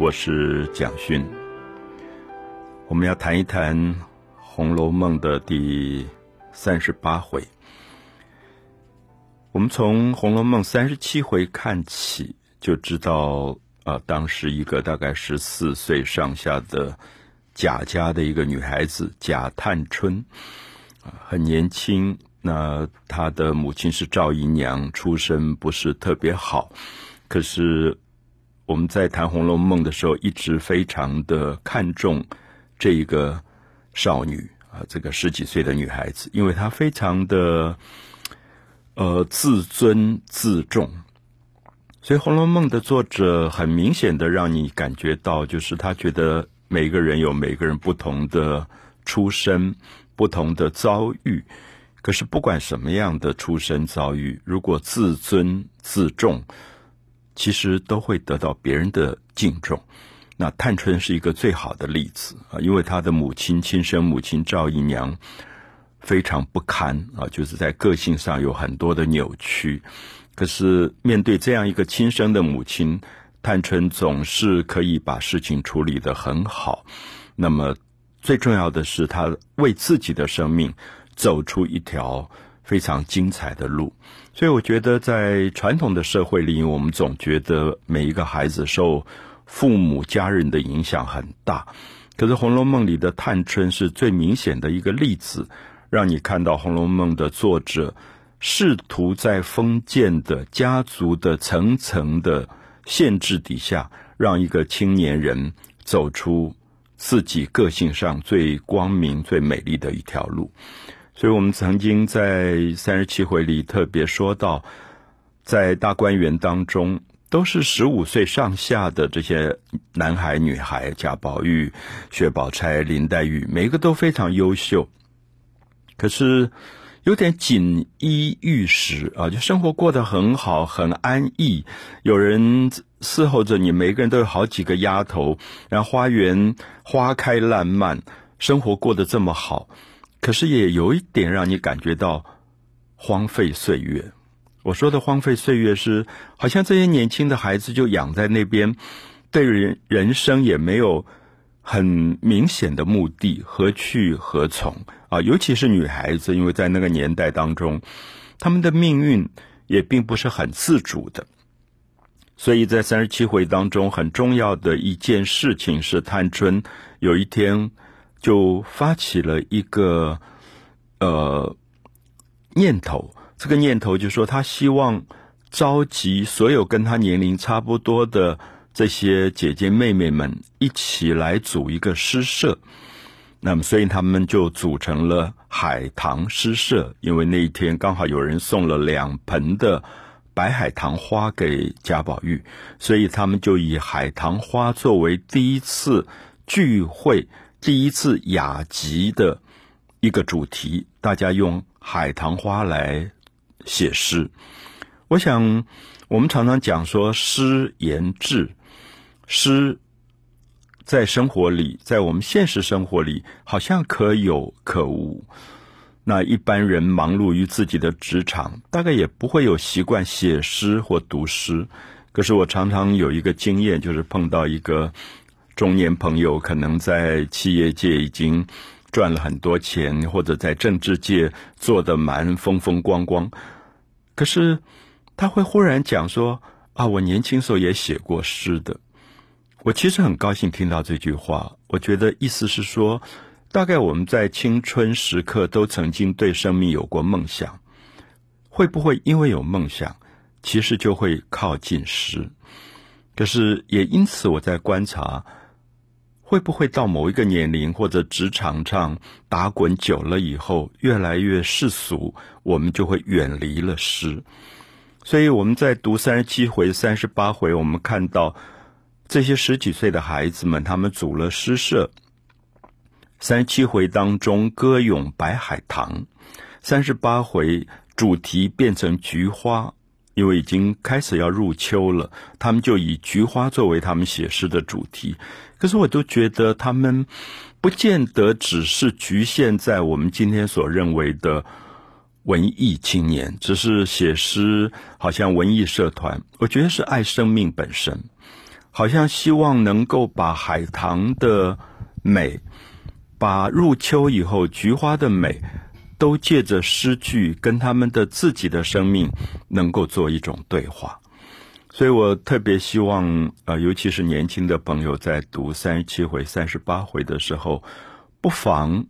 我是蒋勋。我们要谈一谈《红楼梦》的第三十八回。我们从《红楼梦》三十七回看起，就知道啊，当时一个大概十四岁上下的贾家的一个女孩子贾探春，很年轻。那她的母亲是赵姨娘，出身不是特别好，可是。我们在谈《红楼梦》的时候，一直非常的看重这一个少女啊，这个十几岁的女孩子，因为她非常的呃自尊自重，所以《红楼梦》的作者很明显的让你感觉到，就是他觉得每个人有每个人不同的出身、不同的遭遇，可是不管什么样的出身遭遇，如果自尊自重。其实都会得到别人的敬重。那探春是一个最好的例子啊，因为她的母亲亲生母亲赵姨娘非常不堪啊，就是在个性上有很多的扭曲。可是面对这样一个亲生的母亲，探春总是可以把事情处理得很好。那么最重要的是，她为自己的生命走出一条。非常精彩的路，所以我觉得在传统的社会里，我们总觉得每一个孩子受父母家人的影响很大。可是《红楼梦》里的探春是最明显的一个例子，让你看到《红楼梦》的作者试图在封建的家族的层层的限制底下，让一个青年人走出自己个性上最光明、最美丽的一条路。所以我们曾经在三十七回里特别说到，在大观园当中，都是十五岁上下的这些男孩女孩，贾宝玉、薛宝钗、林黛玉，每一个都非常优秀。可是有点锦衣玉食啊，就生活过得很好，很安逸。有人伺候着你，每个人都有好几个丫头，然后花园花开烂漫，生活过得这么好。可是也有一点让你感觉到荒废岁月。我说的荒废岁月是，好像这些年轻的孩子就养在那边，对人人生也没有很明显的目的，何去何从啊？尤其是女孩子，因为在那个年代当中，他们的命运也并不是很自主的。所以在三十七回当中，很重要的一件事情是，探春有一天。就发起了一个呃念头，这个念头就说，他希望召集所有跟他年龄差不多的这些姐姐妹妹们一起来组一个诗社。那么，所以他们就组成了海棠诗社。因为那一天刚好有人送了两盆的白海棠花给贾宝玉，所以他们就以海棠花作为第一次聚会。第一次雅集的一个主题，大家用海棠花来写诗。我想，我们常常讲说诗言志，诗在生活里，在我们现实生活里，好像可有可无。那一般人忙碌于自己的职场，大概也不会有习惯写诗或读诗。可是我常常有一个经验，就是碰到一个。中年朋友可能在企业界已经赚了很多钱，或者在政治界做的蛮风风光光，可是他会忽然讲说：“啊，我年轻时候也写过诗的。”我其实很高兴听到这句话。我觉得意思是说，大概我们在青春时刻都曾经对生命有过梦想，会不会因为有梦想，其实就会靠近诗？可是也因此，我在观察。会不会到某一个年龄或者职场上打滚久了以后，越来越世俗，我们就会远离了诗。所以我们在读三十七回、三十八回，我们看到这些十几岁的孩子们，他们组了诗社。三十七回当中歌咏白海棠，三十八回主题变成菊花。因为已经开始要入秋了，他们就以菊花作为他们写诗的主题。可是我都觉得他们不见得只是局限在我们今天所认为的文艺青年，只是写诗，好像文艺社团。我觉得是爱生命本身，好像希望能够把海棠的美，把入秋以后菊花的美，都借着诗句跟他们的自己的生命能够做一种对话。所以我特别希望，呃，尤其是年轻的朋友在读三十七回、三十八回的时候，不妨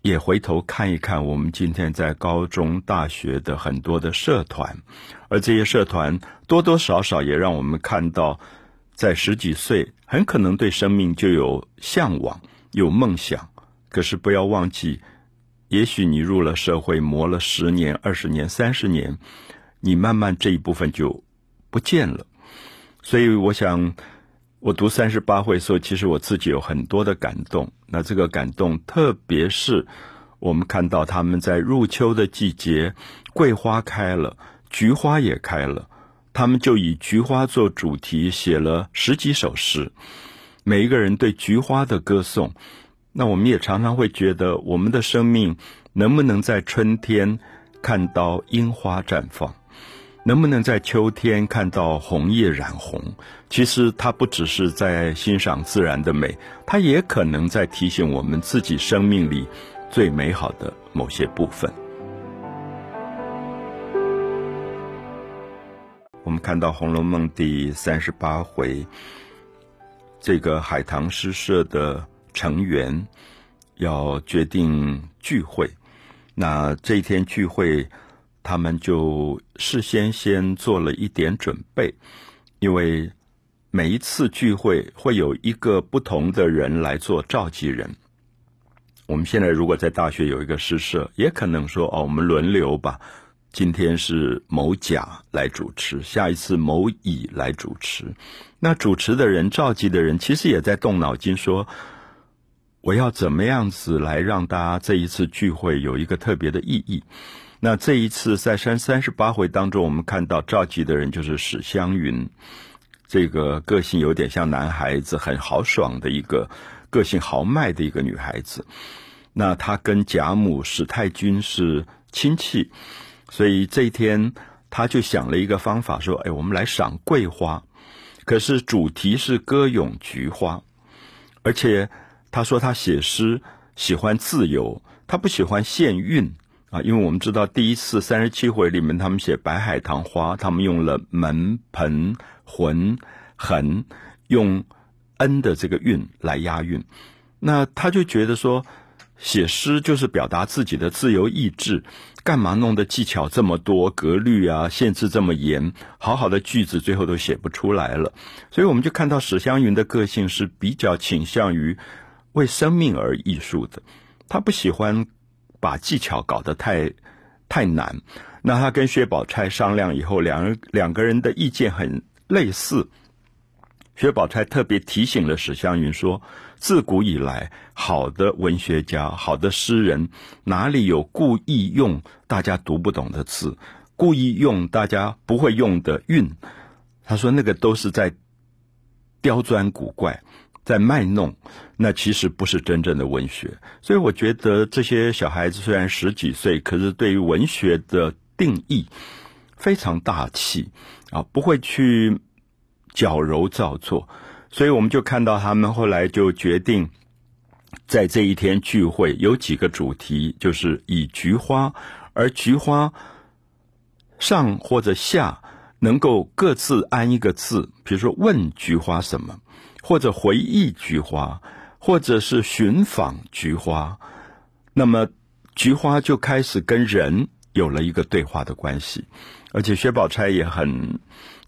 也回头看一看我们今天在高中、大学的很多的社团，而这些社团多多少少也让我们看到，在十几岁很可能对生命就有向往、有梦想，可是不要忘记，也许你入了社会磨了十年、二十年、三十年，你慢慢这一部分就。不见了，所以我想，我读三十八回的时候，其实我自己有很多的感动。那这个感动，特别是我们看到他们在入秋的季节，桂花开了，菊花也开了，他们就以菊花做主题写了十几首诗，每一个人对菊花的歌颂。那我们也常常会觉得，我们的生命能不能在春天看到樱花绽放？能不能在秋天看到红叶染红？其实它不只是在欣赏自然的美，它也可能在提醒我们自己生命里最美好的某些部分。我们看到《红楼梦》第三十八回，这个海棠诗社的成员要决定聚会，那这一天聚会。他们就事先先做了一点准备，因为每一次聚会会有一个不同的人来做召集人。我们现在如果在大学有一个诗社，也可能说哦，我们轮流吧。今天是某甲来主持，下一次某乙来主持。那主持的人、召集的人，其实也在动脑筋，说我要怎么样子来让大家这一次聚会有一个特别的意义。那这一次在三三十八回当中，我们看到召集的人就是史湘云，这个个性有点像男孩子，很豪爽的一个个性豪迈的一个女孩子。那她跟贾母史太君是亲戚，所以这一天她就想了一个方法，说：“哎，我们来赏桂花，可是主题是歌咏菊花，而且他说他写诗喜欢自由，他不喜欢限韵。”啊，因为我们知道第一次三十七回里面，他们写白海棠花，他们用了门、盆、魂痕，用 n 的这个韵来押韵。那他就觉得说，写诗就是表达自己的自由意志，干嘛弄的技巧这么多，格律啊限制这么严，好好的句子最后都写不出来了。所以我们就看到史湘云的个性是比较倾向于为生命而艺术的，他不喜欢。把技巧搞得太太难，那他跟薛宝钗商量以后，两人两个人的意见很类似。薛宝钗特别提醒了史湘云说：“自古以来，好的文学家、好的诗人，哪里有故意用大家读不懂的字，故意用大家不会用的韵？”他说：“那个都是在刁钻古怪。”在卖弄，那其实不是真正的文学。所以我觉得这些小孩子虽然十几岁，可是对于文学的定义非常大气啊，不会去矫揉造作。所以我们就看到他们后来就决定在这一天聚会，有几个主题，就是以菊花，而菊花上或者下能够各自安一个字，比如说问菊花什么。或者回忆菊花，或者是寻访菊花，那么菊花就开始跟人有了一个对话的关系。而且薛宝钗也很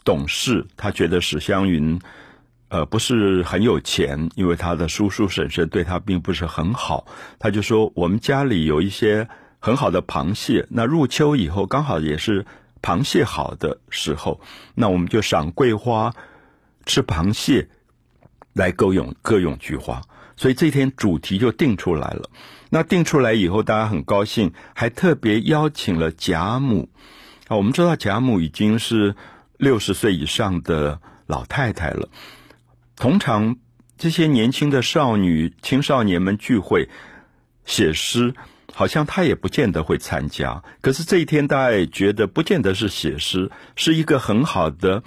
懂事，她觉得史湘云呃不是很有钱，因为他的叔叔婶婶对他并不是很好，他就说我们家里有一些很好的螃蟹，那入秋以后刚好也是螃蟹好的时候，那我们就赏桂花，吃螃蟹。来歌咏歌咏菊花，所以这天主题就定出来了。那定出来以后，大家很高兴，还特别邀请了贾母。啊，我们知道贾母已经是六十岁以上的老太太了。通常这些年轻的少女、青少年们聚会写诗，好像她也不见得会参加。可是这一天，大家也觉得不见得是写诗，是一个很好的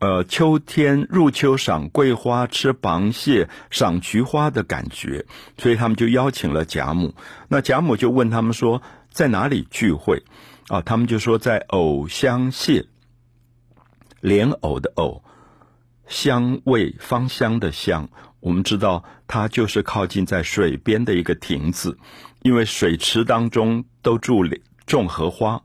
呃，秋天入秋赏桂花、吃螃蟹、赏菊花的感觉，所以他们就邀请了贾母。那贾母就问他们说，在哪里聚会？啊，他们就说在藕香榭，莲藕的藕，香味芳香的香。我们知道，它就是靠近在水边的一个亭子，因为水池当中都住种荷花，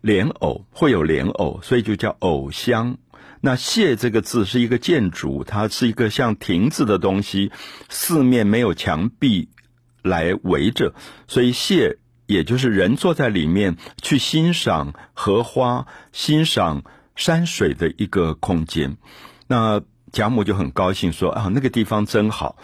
莲藕会有莲藕，所以就叫藕香。那榭这个字是一个建筑，它是一个像亭子的东西，四面没有墙壁来围着，所以榭也就是人坐在里面去欣赏荷花、欣赏山水的一个空间。那贾母就很高兴说：“啊，那个地方真好，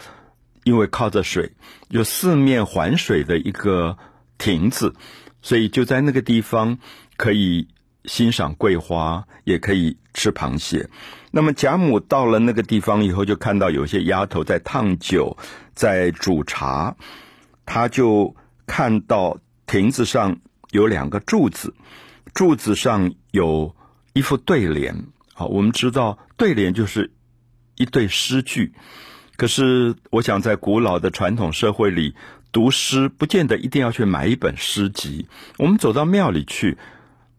因为靠着水，有四面环水的一个亭子，所以就在那个地方可以。”欣赏桂花，也可以吃螃蟹。那么贾母到了那个地方以后，就看到有些丫头在烫酒，在煮茶。他就看到亭子上有两个柱子，柱子上有一副对联。好，我们知道对联就是一对诗句。可是我想，在古老的传统社会里，读诗不见得一定要去买一本诗集。我们走到庙里去。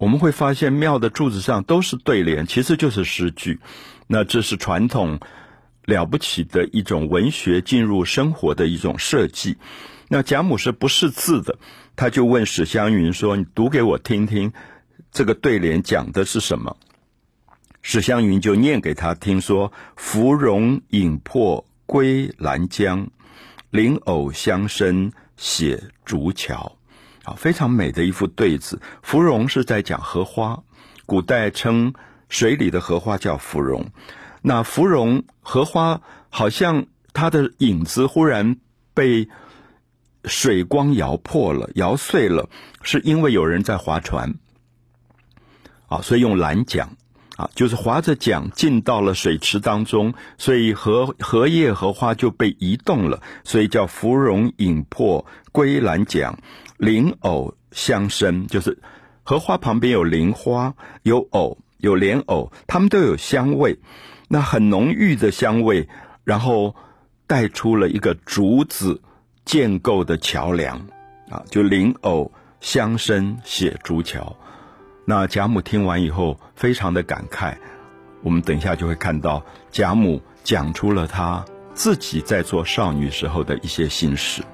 我们会发现庙的柱子上都是对联，其实就是诗句。那这是传统了不起的一种文学进入生活的一种设计。那贾母是不识字的，他就问史湘云说：“你读给我听听，这个对联讲的是什么？”史湘云就念给他听说：“芙蓉影破归兰江，莲藕香深写竹桥。”啊，非常美的一副对子。芙蓉是在讲荷花，古代称水里的荷花叫芙蓉。那芙蓉荷花好像它的影子忽然被水光摇破了、摇碎了，是因为有人在划船。啊，所以用兰桨啊，就是划着桨进到了水池当中，所以荷荷叶荷花就被移动了，所以叫芙蓉影破归兰桨。莲藕香生，就是荷花旁边有莲花，有藕，有莲藕，它们都有香味，那很浓郁的香味，然后带出了一个竹子建构的桥梁，啊，就莲藕香生写竹桥。那贾母听完以后，非常的感慨。我们等一下就会看到贾母讲出了她自己在做少女时候的一些心事。《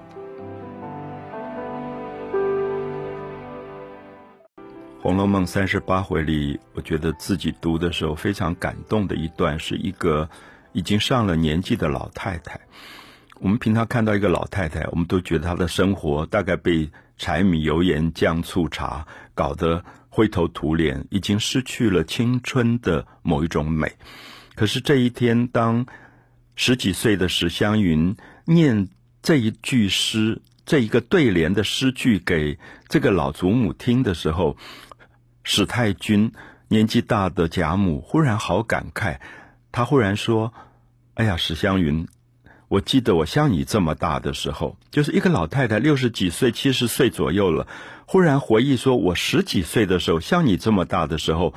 红楼梦》三十八回里，我觉得自己读的时候非常感动的一段，是一个已经上了年纪的老太太。我们平常看到一个老太太，我们都觉得她的生活大概被柴米油盐酱醋茶搞得灰头土脸，已经失去了青春的某一种美。可是这一天，当十几岁的史湘云念这一句诗、这一个对联的诗句给这个老祖母听的时候，史太君年纪大的贾母忽然好感慨，他忽然说：“哎呀，史湘云，我记得我像你这么大的时候，就是一个老太太，六十几岁、七十岁左右了。忽然回忆说，我十几岁的时候，像你这么大的时候，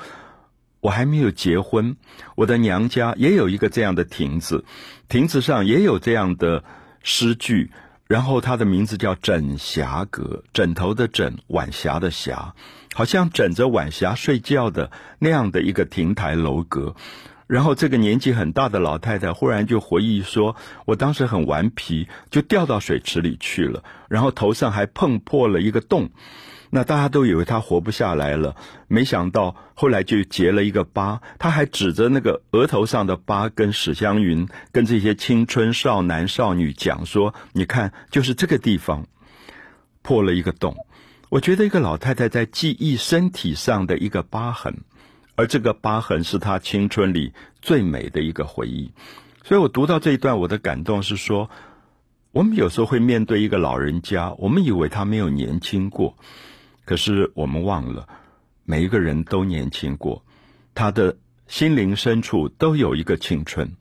我还没有结婚，我的娘家也有一个这样的亭子，亭子上也有这样的诗句。”然后他的名字叫枕霞阁，枕头的枕，晚霞的霞，好像枕着晚霞睡觉的那样的一个亭台楼阁。然后这个年纪很大的老太太忽然就回忆说：“我当时很顽皮，就掉到水池里去了，然后头上还碰破了一个洞。”那大家都以为他活不下来了，没想到后来就结了一个疤。他还指着那个额头上的疤，跟史湘云、跟这些青春少男少女讲说：“你看，就是这个地方破了一个洞。”我觉得一个老太太在记忆身体上的一个疤痕，而这个疤痕是她青春里最美的一个回忆。所以我读到这一段，我的感动是说，我们有时候会面对一个老人家，我们以为他没有年轻过。可是我们忘了，每一个人都年轻过，他的心灵深处都有一个青春。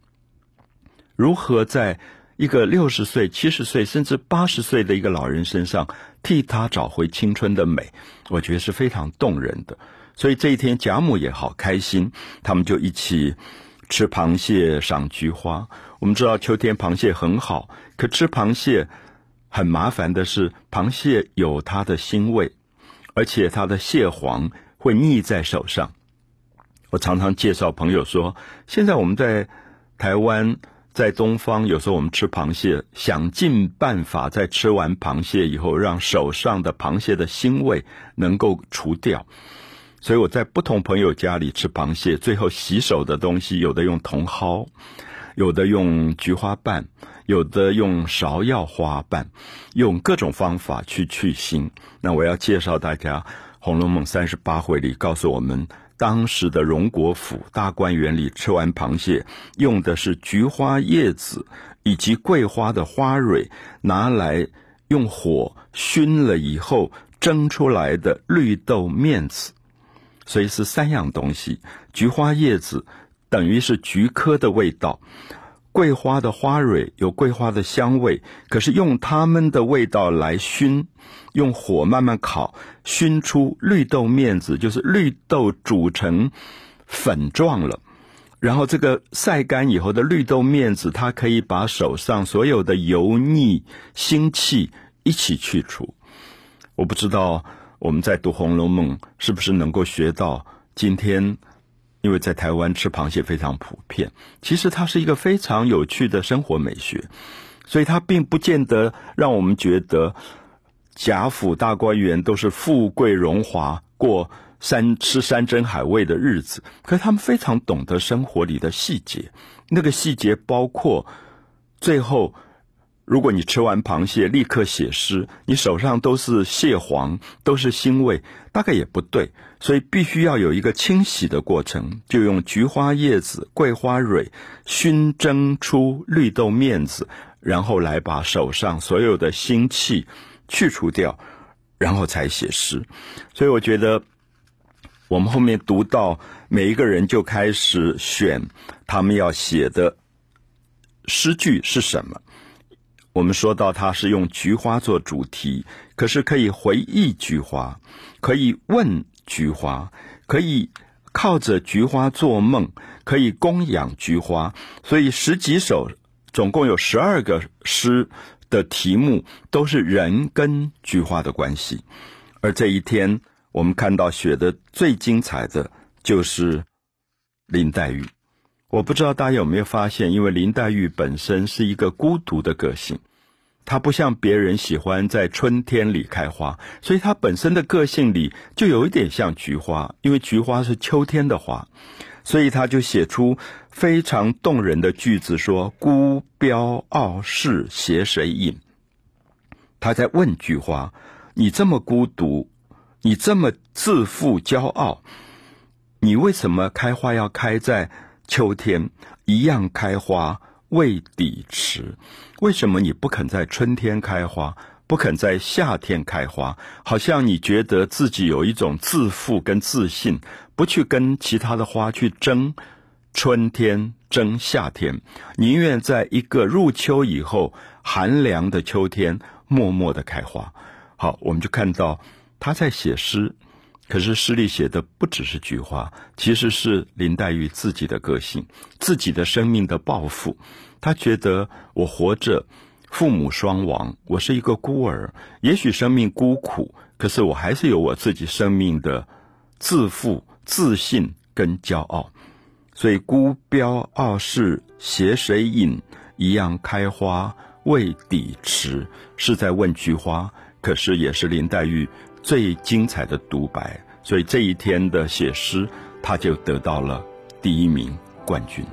如何在一个六十岁、七十岁甚至八十岁的一个老人身上替他找回青春的美，我觉得是非常动人的。所以这一天贾母也好开心，他们就一起吃螃蟹、赏菊花。我们知道秋天螃蟹很好，可吃螃蟹很麻烦的是，螃蟹有它的腥味，而且它的蟹黄会腻在手上。我常常介绍朋友说，现在我们在台湾。在东方，有时候我们吃螃蟹，想尽办法在吃完螃蟹以后，让手上的螃蟹的腥味能够除掉。所以我在不同朋友家里吃螃蟹，最后洗手的东西，有的用茼蒿，有的用菊花瓣，有的用芍药花瓣，用各种方法去去腥。那我要介绍大家，《红楼梦》三十八回里告诉我们。当时的荣国府大观园里吃完螃蟹，用的是菊花叶子以及桂花的花蕊，拿来用火熏了以后蒸出来的绿豆面子，所以是三样东西。菊花叶子等于是菊科的味道。桂花的花蕊有桂花的香味，可是用它们的味道来熏，用火慢慢烤，熏出绿豆面子，就是绿豆煮成粉状了。然后这个晒干以后的绿豆面子，它可以把手上所有的油腻腥气一起去除。我不知道我们在读《红楼梦》是不是能够学到今天。因为在台湾吃螃蟹非常普遍，其实它是一个非常有趣的生活美学，所以它并不见得让我们觉得贾府大观园都是富贵荣华、过山吃山珍海味的日子。可是他们非常懂得生活里的细节，那个细节包括最后。如果你吃完螃蟹立刻写诗，你手上都是蟹黄，都是腥味，大概也不对。所以必须要有一个清洗的过程，就用菊花叶子、桂花蕊熏蒸出绿豆面子，然后来把手上所有的腥气去除掉，然后才写诗。所以我觉得，我们后面读到每一个人就开始选他们要写的诗句是什么。我们说到，它是用菊花做主题，可是可以回忆菊花，可以问菊花，可以靠着菊花做梦，可以供养菊花。所以十几首，总共有十二个诗的题目都是人跟菊花的关系。而这一天，我们看到写的最精彩的就是林黛玉。我不知道大家有没有发现，因为林黛玉本身是一个孤独的个性，她不像别人喜欢在春天里开花，所以她本身的个性里就有一点像菊花，因为菊花是秋天的花，所以她就写出非常动人的句子，说：“孤标傲世携谁饮？”他在问菊花：“你这么孤独，你这么自负骄傲，你为什么开花要开在？”秋天一样开花未抵迟，为什么你不肯在春天开花，不肯在夏天开花？好像你觉得自己有一种自负跟自信，不去跟其他的花去争春天、争夏天，宁愿在一个入秋以后寒凉的秋天默默的开花。好，我们就看到他在写诗。可是诗里写的不只是菊花，其实是林黛玉自己的个性，自己的生命的抱负。她觉得我活着，父母双亡，我是一个孤儿，也许生命孤苦，可是我还是有我自己生命的自负、自信跟骄傲。所以孤标傲世携谁饮？一样开花未抵迟，是在问菊花，可是也是林黛玉。最精彩的独白，所以这一天的写诗，他就得到了第一名冠军。